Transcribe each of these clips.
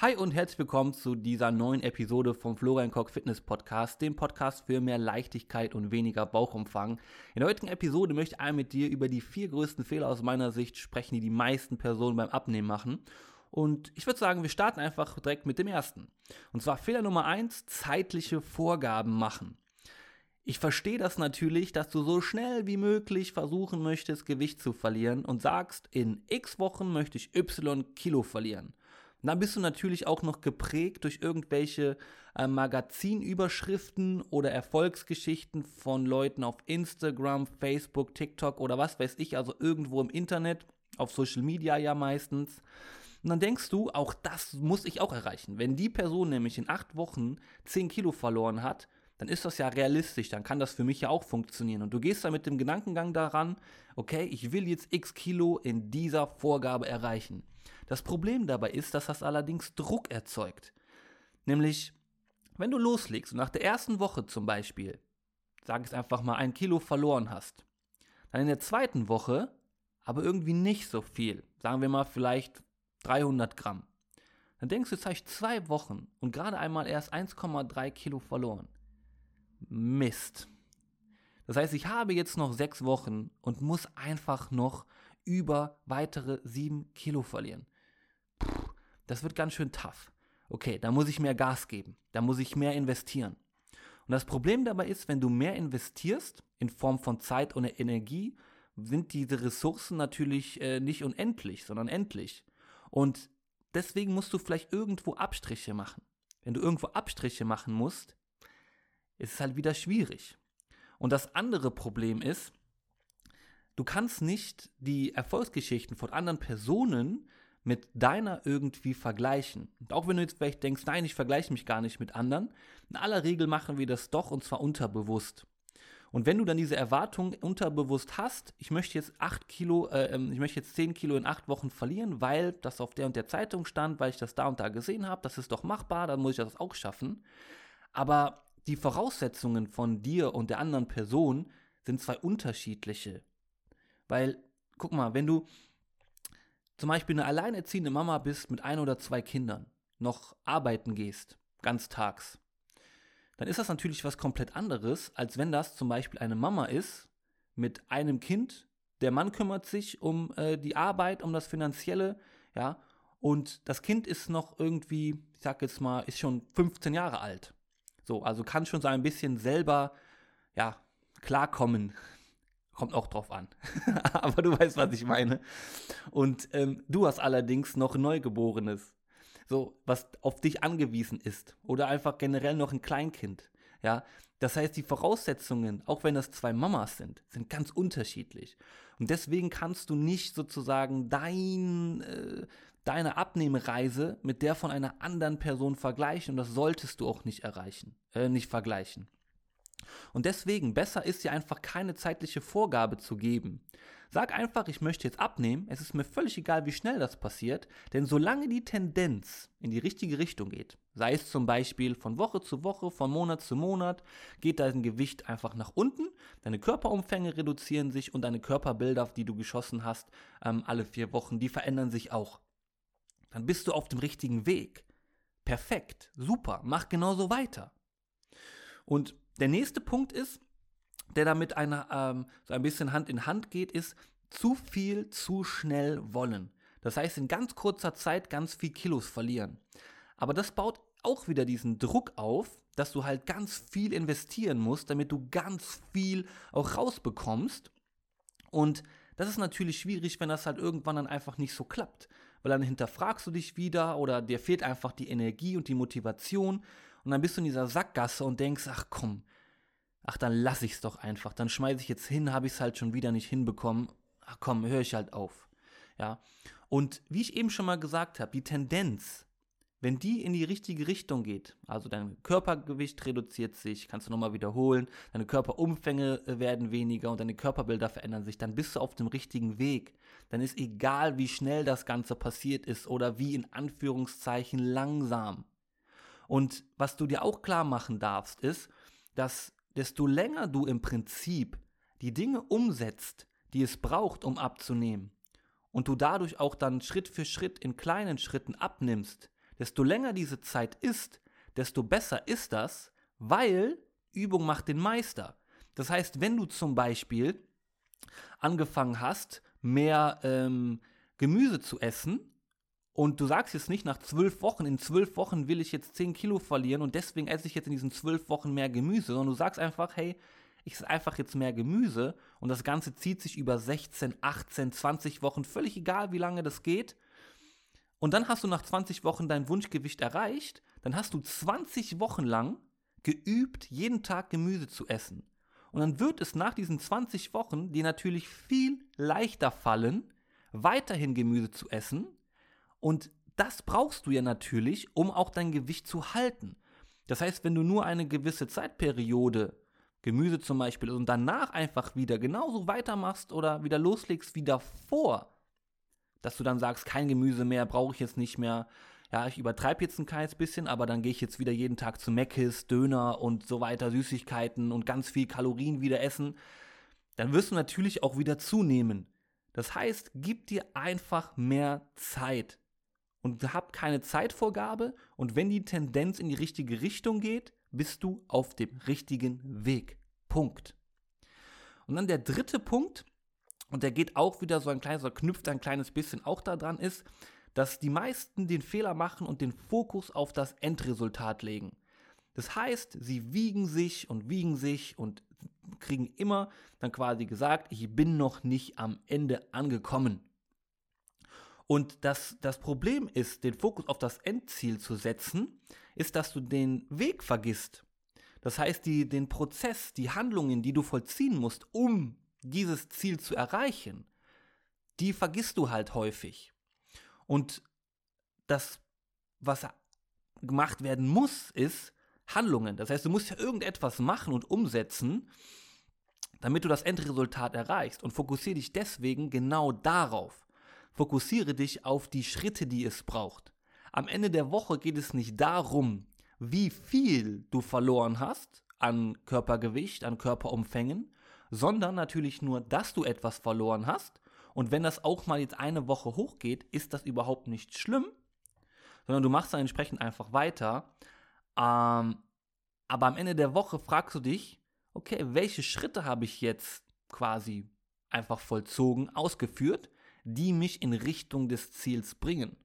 Hi und herzlich willkommen zu dieser neuen Episode vom Florian Koch Fitness Podcast, dem Podcast für mehr Leichtigkeit und weniger Bauchumfang. In der heutigen Episode möchte ich einmal mit dir über die vier größten Fehler aus meiner Sicht sprechen, die die meisten Personen beim Abnehmen machen. Und ich würde sagen, wir starten einfach direkt mit dem ersten. Und zwar Fehler Nummer eins: zeitliche Vorgaben machen. Ich verstehe das natürlich, dass du so schnell wie möglich versuchen möchtest, Gewicht zu verlieren und sagst, in x Wochen möchte ich y Kilo verlieren. Und dann bist du natürlich auch noch geprägt durch irgendwelche äh, Magazinüberschriften oder Erfolgsgeschichten von Leuten auf Instagram, Facebook, TikTok oder was weiß ich, also irgendwo im Internet, auf Social Media ja meistens. Und dann denkst du, auch das muss ich auch erreichen. Wenn die Person nämlich in acht Wochen 10 Kilo verloren hat, dann ist das ja realistisch, dann kann das für mich ja auch funktionieren. Und du gehst da mit dem Gedankengang daran, okay, ich will jetzt x Kilo in dieser Vorgabe erreichen. Das Problem dabei ist, dass das allerdings Druck erzeugt. Nämlich, wenn du loslegst und nach der ersten Woche zum Beispiel, sag ich einfach mal, ein Kilo verloren hast, dann in der zweiten Woche aber irgendwie nicht so viel, sagen wir mal vielleicht 300 Gramm, dann denkst du, jetzt habe ich zwei Wochen und gerade einmal erst 1,3 Kilo verloren. Mist. Das heißt, ich habe jetzt noch sechs Wochen und muss einfach noch über weitere sieben Kilo verlieren das wird ganz schön tough. Okay, da muss ich mehr Gas geben, da muss ich mehr investieren. Und das Problem dabei ist, wenn du mehr investierst in Form von Zeit und Energie, sind diese Ressourcen natürlich äh, nicht unendlich, sondern endlich. Und deswegen musst du vielleicht irgendwo Abstriche machen. Wenn du irgendwo Abstriche machen musst, ist es halt wieder schwierig. Und das andere Problem ist, du kannst nicht die Erfolgsgeschichten von anderen Personen mit deiner irgendwie vergleichen. Und auch wenn du jetzt vielleicht denkst, nein, ich vergleiche mich gar nicht mit anderen, in aller Regel machen wir das doch und zwar unterbewusst. Und wenn du dann diese Erwartung unterbewusst hast, ich möchte jetzt 8 Kilo, äh, ähm, ich möchte jetzt 10 Kilo in 8 Wochen verlieren, weil das auf der und der Zeitung stand, weil ich das da und da gesehen habe, das ist doch machbar, dann muss ich das auch schaffen. Aber die Voraussetzungen von dir und der anderen Person sind zwei unterschiedliche. Weil, guck mal, wenn du zum Beispiel eine alleinerziehende Mama bist mit ein oder zwei Kindern, noch arbeiten gehst, ganztags, dann ist das natürlich was komplett anderes, als wenn das zum Beispiel eine Mama ist mit einem Kind, der Mann kümmert sich um äh, die Arbeit, um das Finanzielle, ja, und das Kind ist noch irgendwie, ich sag jetzt mal, ist schon 15 Jahre alt. So, also kann schon so ein bisschen selber, ja, klarkommen Kommt auch drauf an. Aber du weißt, was ich meine. Und ähm, du hast allerdings noch Neugeborenes. So, was auf dich angewiesen ist. Oder einfach generell noch ein Kleinkind. Ja. Das heißt, die Voraussetzungen, auch wenn das zwei Mamas sind, sind ganz unterschiedlich. Und deswegen kannst du nicht sozusagen dein, äh, deine Abnehmereise mit der von einer anderen Person vergleichen. Und das solltest du auch nicht erreichen, äh, nicht vergleichen. Und deswegen, besser ist dir einfach keine zeitliche Vorgabe zu geben. Sag einfach, ich möchte jetzt abnehmen, es ist mir völlig egal, wie schnell das passiert, denn solange die Tendenz in die richtige Richtung geht, sei es zum Beispiel von Woche zu Woche, von Monat zu Monat, geht dein Gewicht einfach nach unten, deine Körperumfänge reduzieren sich und deine Körperbilder, die du geschossen hast, ähm, alle vier Wochen, die verändern sich auch. Dann bist du auf dem richtigen Weg. Perfekt, super, mach genauso weiter. Und der nächste Punkt ist, der damit eine, ähm, so ein bisschen Hand in Hand geht, ist zu viel, zu schnell wollen. Das heißt, in ganz kurzer Zeit ganz viel Kilos verlieren. Aber das baut auch wieder diesen Druck auf, dass du halt ganz viel investieren musst, damit du ganz viel auch rausbekommst. Und das ist natürlich schwierig, wenn das halt irgendwann dann einfach nicht so klappt. Weil dann hinterfragst du dich wieder oder dir fehlt einfach die Energie und die Motivation und dann bist du in dieser Sackgasse und denkst, ach komm, ach dann lass ich's doch einfach. Dann schmeiße ich jetzt hin, habe ich es halt schon wieder nicht hinbekommen. Ach komm, höre ich halt auf. Ja. Und wie ich eben schon mal gesagt habe, die Tendenz, wenn die in die richtige Richtung geht, also dein Körpergewicht reduziert sich, kannst du nochmal wiederholen, deine Körperumfänge äh, werden weniger und deine Körperbilder verändern sich, dann bist du auf dem richtigen Weg. Dann ist egal, wie schnell das Ganze passiert ist oder wie in Anführungszeichen langsam. Und was du dir auch klar machen darfst, ist, dass desto länger du im Prinzip die Dinge umsetzt, die es braucht, um abzunehmen, und du dadurch auch dann Schritt für Schritt in kleinen Schritten abnimmst, desto länger diese Zeit ist, desto besser ist das, weil Übung macht den Meister. Das heißt, wenn du zum Beispiel angefangen hast, mehr ähm, Gemüse zu essen, und du sagst jetzt nicht nach zwölf Wochen, in zwölf Wochen will ich jetzt zehn Kilo verlieren und deswegen esse ich jetzt in diesen zwölf Wochen mehr Gemüse, sondern du sagst einfach, hey, ich esse einfach jetzt mehr Gemüse und das Ganze zieht sich über 16, 18, 20 Wochen, völlig egal, wie lange das geht. Und dann hast du nach 20 Wochen dein Wunschgewicht erreicht, dann hast du 20 Wochen lang geübt, jeden Tag Gemüse zu essen. Und dann wird es nach diesen 20 Wochen dir natürlich viel leichter fallen, weiterhin Gemüse zu essen, und das brauchst du ja natürlich, um auch dein Gewicht zu halten. Das heißt, wenn du nur eine gewisse Zeitperiode, Gemüse zum Beispiel, und danach einfach wieder genauso weitermachst oder wieder loslegst wie davor, dass du dann sagst, kein Gemüse mehr, brauche ich jetzt nicht mehr. Ja, ich übertreibe jetzt ein kleines bisschen, aber dann gehe ich jetzt wieder jeden Tag zu Meckes, Döner und so weiter, Süßigkeiten und ganz viel Kalorien wieder essen. Dann wirst du natürlich auch wieder zunehmen. Das heißt, gib dir einfach mehr Zeit und hab keine Zeitvorgabe und wenn die Tendenz in die richtige Richtung geht, bist du auf dem richtigen Weg. Punkt. Und dann der dritte Punkt, und der geht auch wieder so ein kleines, oder knüpft ein kleines bisschen auch daran, ist, dass die meisten den Fehler machen und den Fokus auf das Endresultat legen. Das heißt, sie wiegen sich und wiegen sich und kriegen immer dann quasi gesagt, ich bin noch nicht am Ende angekommen. Und das, das Problem ist, den Fokus auf das Endziel zu setzen, ist, dass du den Weg vergisst. Das heißt, die, den Prozess, die Handlungen, die du vollziehen musst, um dieses Ziel zu erreichen, die vergisst du halt häufig. Und das, was gemacht werden muss, ist Handlungen. Das heißt, du musst ja irgendetwas machen und umsetzen, damit du das Endresultat erreichst. Und fokussiere dich deswegen genau darauf. Fokussiere dich auf die Schritte, die es braucht. Am Ende der Woche geht es nicht darum, wie viel du verloren hast an Körpergewicht, an Körperumfängen, sondern natürlich nur, dass du etwas verloren hast. Und wenn das auch mal jetzt eine Woche hochgeht, ist das überhaupt nicht schlimm, sondern du machst dann entsprechend einfach weiter. Ähm, aber am Ende der Woche fragst du dich, okay, welche Schritte habe ich jetzt quasi einfach vollzogen, ausgeführt, die mich in Richtung des Ziels bringen.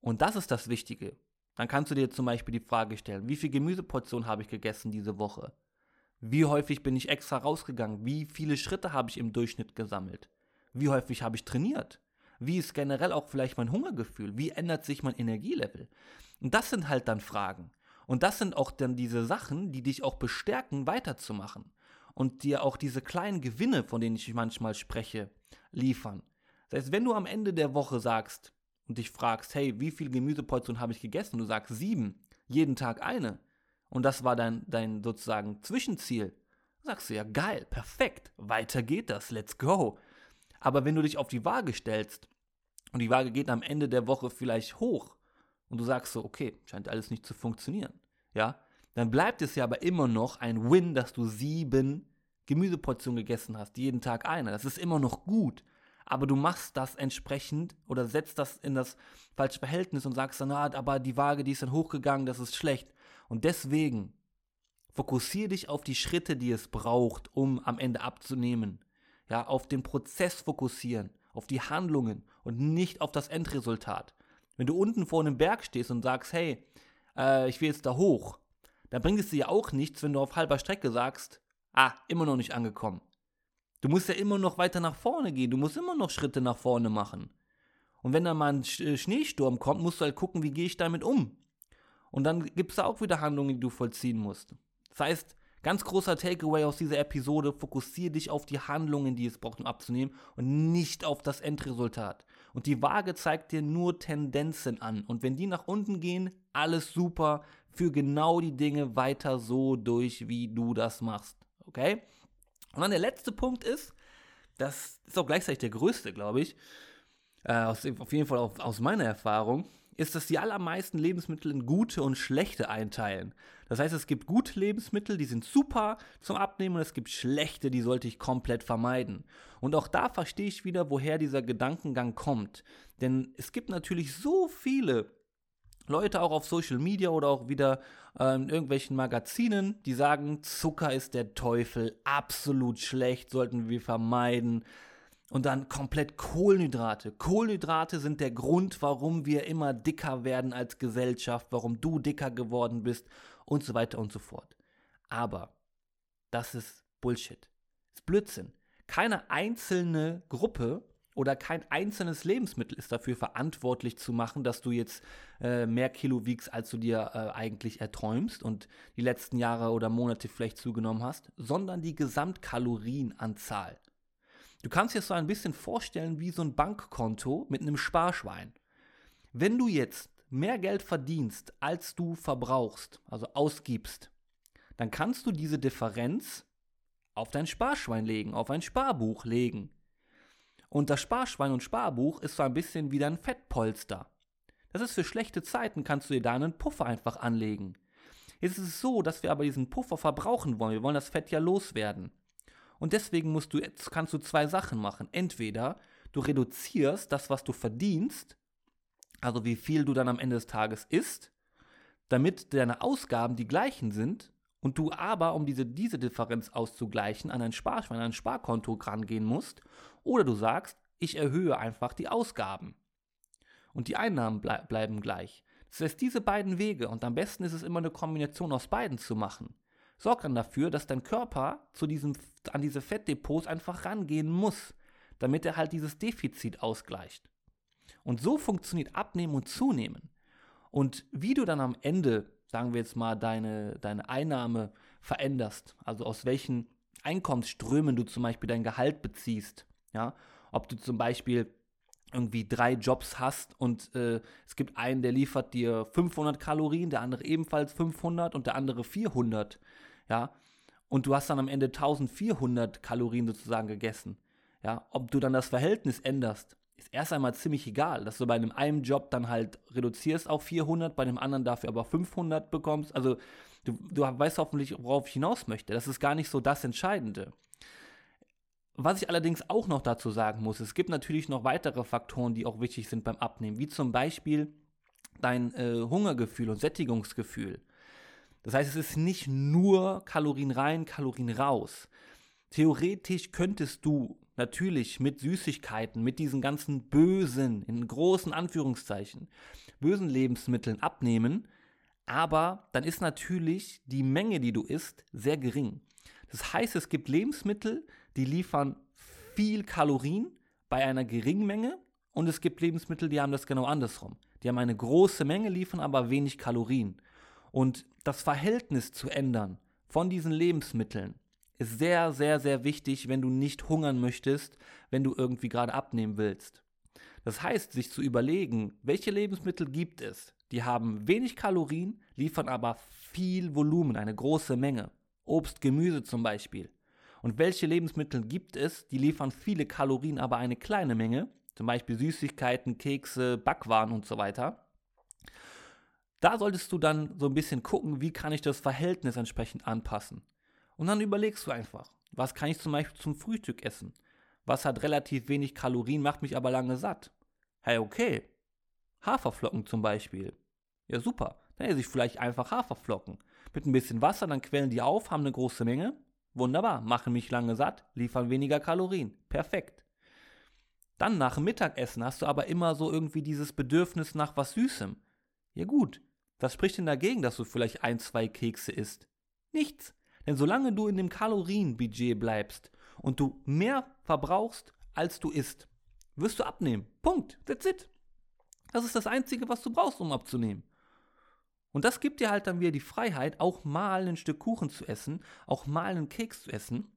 Und das ist das Wichtige. Dann kannst du dir zum Beispiel die Frage stellen, wie viel Gemüseportion habe ich gegessen diese Woche? Wie häufig bin ich extra rausgegangen? Wie viele Schritte habe ich im Durchschnitt gesammelt? Wie häufig habe ich trainiert? Wie ist generell auch vielleicht mein Hungergefühl? Wie ändert sich mein Energielevel? Und das sind halt dann Fragen. Und das sind auch dann diese Sachen, die dich auch bestärken, weiterzumachen. Und dir auch diese kleinen Gewinne, von denen ich manchmal spreche, liefern. Das heißt, wenn du am Ende der Woche sagst und dich fragst, hey, wie viel Gemüseportionen habe ich gegessen? Du sagst sieben, jeden Tag eine. Und das war dein, dein sozusagen Zwischenziel. Sagst du ja, geil, perfekt, weiter geht das, let's go. Aber wenn du dich auf die Waage stellst und die Waage geht am Ende der Woche vielleicht hoch und du sagst so, okay, scheint alles nicht zu funktionieren, ja, dann bleibt es ja aber immer noch ein Win, dass du sieben Gemüseportion gegessen hast, jeden Tag eine. Das ist immer noch gut. Aber du machst das entsprechend oder setzt das in das falsche Verhältnis und sagst dann, ah, aber die Waage, die ist dann hochgegangen, das ist schlecht. Und deswegen fokussiere dich auf die Schritte, die es braucht, um am Ende abzunehmen. Ja, auf den Prozess fokussieren, auf die Handlungen und nicht auf das Endresultat. Wenn du unten vor einem Berg stehst und sagst, hey, äh, ich will jetzt da hoch, dann bringt es dir ja auch nichts, wenn du auf halber Strecke sagst, Ah, immer noch nicht angekommen. Du musst ja immer noch weiter nach vorne gehen. Du musst immer noch Schritte nach vorne machen. Und wenn dann mal ein äh, Schneesturm kommt, musst du halt gucken, wie gehe ich damit um. Und dann gibt es da auch wieder Handlungen, die du vollziehen musst. Das heißt, ganz großer Takeaway aus dieser Episode, fokussiere dich auf die Handlungen, die es braucht, um abzunehmen und nicht auf das Endresultat. Und die Waage zeigt dir nur Tendenzen an. Und wenn die nach unten gehen, alles super, für genau die Dinge weiter so durch, wie du das machst. Okay? Und dann der letzte Punkt ist, das ist auch gleichzeitig der größte, glaube ich, äh, aus, auf jeden Fall auf, aus meiner Erfahrung, ist, dass die allermeisten Lebensmittel in gute und schlechte einteilen. Das heißt, es gibt gute Lebensmittel, die sind super zum Abnehmen und es gibt schlechte, die sollte ich komplett vermeiden. Und auch da verstehe ich wieder, woher dieser Gedankengang kommt. Denn es gibt natürlich so viele Leute auch auf Social Media oder auch wieder äh, in irgendwelchen Magazinen, die sagen, Zucker ist der Teufel, absolut schlecht, sollten wir vermeiden. Und dann komplett Kohlenhydrate. Kohlenhydrate sind der Grund, warum wir immer dicker werden als Gesellschaft, warum du dicker geworden bist und so weiter und so fort. Aber das ist Bullshit. Das ist Blödsinn. Keine einzelne Gruppe oder kein einzelnes Lebensmittel ist dafür verantwortlich zu machen, dass du jetzt äh, mehr Kilo wiegst, als du dir äh, eigentlich erträumst und die letzten Jahre oder Monate vielleicht zugenommen hast, sondern die Gesamtkalorienanzahl. Du kannst dir so ein bisschen vorstellen wie so ein Bankkonto mit einem Sparschwein. Wenn du jetzt mehr Geld verdienst, als du verbrauchst, also ausgibst, dann kannst du diese Differenz auf dein Sparschwein legen, auf ein Sparbuch legen. Und das Sparschwein und Sparbuch ist so ein bisschen wie dein Fettpolster. Das ist für schlechte Zeiten, kannst du dir da einen Puffer einfach anlegen. Jetzt ist es so, dass wir aber diesen Puffer verbrauchen wollen. Wir wollen das Fett ja loswerden. Und deswegen musst du, kannst du zwei Sachen machen. Entweder du reduzierst das, was du verdienst, also wie viel du dann am Ende des Tages isst, damit deine Ausgaben die gleichen sind und du aber, um diese, diese Differenz auszugleichen, an ein Sparschwein, an ein Sparkonto rangehen musst, oder du sagst, ich erhöhe einfach die Ausgaben. Und die Einnahmen ble bleiben gleich. Das heißt, diese beiden Wege, und am besten ist es immer eine Kombination aus beiden zu machen sorgt dann dafür, dass dein Körper zu diesem, an diese Fettdepots einfach rangehen muss, damit er halt dieses Defizit ausgleicht. Und so funktioniert Abnehmen und Zunehmen. Und wie du dann am Ende, sagen wir jetzt mal, deine, deine Einnahme veränderst, also aus welchen Einkommensströmen du zum Beispiel dein Gehalt beziehst, ja, ob du zum Beispiel irgendwie drei Jobs hast und äh, es gibt einen, der liefert dir 500 Kalorien, der andere ebenfalls 500 und der andere 400 ja, und du hast dann am Ende 1400 Kalorien sozusagen gegessen, ja, ob du dann das Verhältnis änderst, ist erst einmal ziemlich egal, dass du bei einem einen Job dann halt reduzierst auf 400, bei dem anderen dafür aber 500 bekommst, also du, du weißt hoffentlich, worauf ich hinaus möchte, das ist gar nicht so das Entscheidende. Was ich allerdings auch noch dazu sagen muss, es gibt natürlich noch weitere Faktoren, die auch wichtig sind beim Abnehmen, wie zum Beispiel dein äh, Hungergefühl und Sättigungsgefühl. Das heißt, es ist nicht nur Kalorien rein, Kalorien raus. Theoretisch könntest du natürlich mit Süßigkeiten, mit diesen ganzen bösen, in großen Anführungszeichen, bösen Lebensmitteln abnehmen, aber dann ist natürlich die Menge, die du isst, sehr gering. Das heißt, es gibt Lebensmittel, die liefern viel Kalorien bei einer geringen Menge und es gibt Lebensmittel, die haben das genau andersrum. Die haben eine große Menge, liefern aber wenig Kalorien. Und das Verhältnis zu ändern von diesen Lebensmitteln ist sehr, sehr, sehr wichtig, wenn du nicht hungern möchtest, wenn du irgendwie gerade abnehmen willst. Das heißt, sich zu überlegen, welche Lebensmittel gibt es, die haben wenig Kalorien, liefern aber viel Volumen, eine große Menge. Obst, Gemüse zum Beispiel. Und welche Lebensmittel gibt es, die liefern viele Kalorien, aber eine kleine Menge, zum Beispiel Süßigkeiten, Kekse, Backwaren und so weiter. Da solltest du dann so ein bisschen gucken, wie kann ich das Verhältnis entsprechend anpassen. Und dann überlegst du einfach, was kann ich zum Beispiel zum Frühstück essen? Was hat relativ wenig Kalorien, macht mich aber lange satt? Hey, okay. Haferflocken zum Beispiel. Ja, super. Dann esse ich vielleicht einfach Haferflocken. Mit ein bisschen Wasser, dann quellen die auf, haben eine große Menge. Wunderbar, machen mich lange satt, liefern weniger Kalorien. Perfekt. Dann nach dem Mittagessen hast du aber immer so irgendwie dieses Bedürfnis nach was Süßem. Ja gut, was spricht denn dagegen, dass du vielleicht ein, zwei Kekse isst? Nichts. Denn solange du in dem Kalorienbudget bleibst und du mehr verbrauchst, als du isst, wirst du abnehmen. Punkt. That's it. Das ist das Einzige, was du brauchst, um abzunehmen. Und das gibt dir halt dann wieder die Freiheit, auch mal ein Stück Kuchen zu essen, auch mal einen Keks zu essen,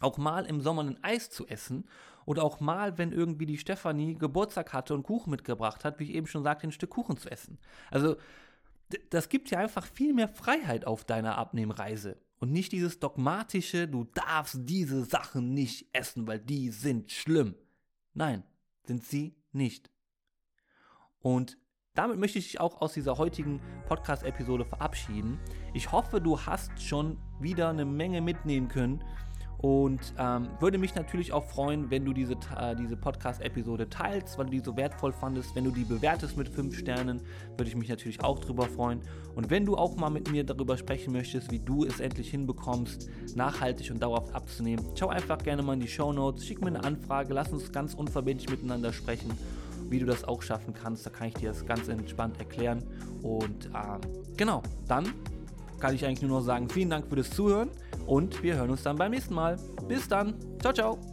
auch mal im Sommer ein Eis zu essen oder auch mal, wenn irgendwie die Stefanie Geburtstag hatte und Kuchen mitgebracht hat, wie ich eben schon sagte, ein Stück Kuchen zu essen. Also das gibt dir einfach viel mehr Freiheit auf deiner Abnehmreise. Und nicht dieses dogmatische, du darfst diese Sachen nicht essen, weil die sind schlimm. Nein, sind sie nicht. Und damit möchte ich dich auch aus dieser heutigen Podcast-Episode verabschieden. Ich hoffe, du hast schon wieder eine Menge mitnehmen können und ähm, würde mich natürlich auch freuen, wenn du diese, äh, diese Podcast-Episode teilst, weil du die so wertvoll fandest. Wenn du die bewertest mit 5 Sternen, würde ich mich natürlich auch drüber freuen. Und wenn du auch mal mit mir darüber sprechen möchtest, wie du es endlich hinbekommst, nachhaltig und dauerhaft abzunehmen, schau einfach gerne mal in die Show Notes, schick mir eine Anfrage, lass uns ganz unverbindlich miteinander sprechen wie du das auch schaffen kannst. Da kann ich dir das ganz entspannt erklären. Und ähm, genau, dann kann ich eigentlich nur noch sagen, vielen Dank für das Zuhören und wir hören uns dann beim nächsten Mal. Bis dann. Ciao, ciao.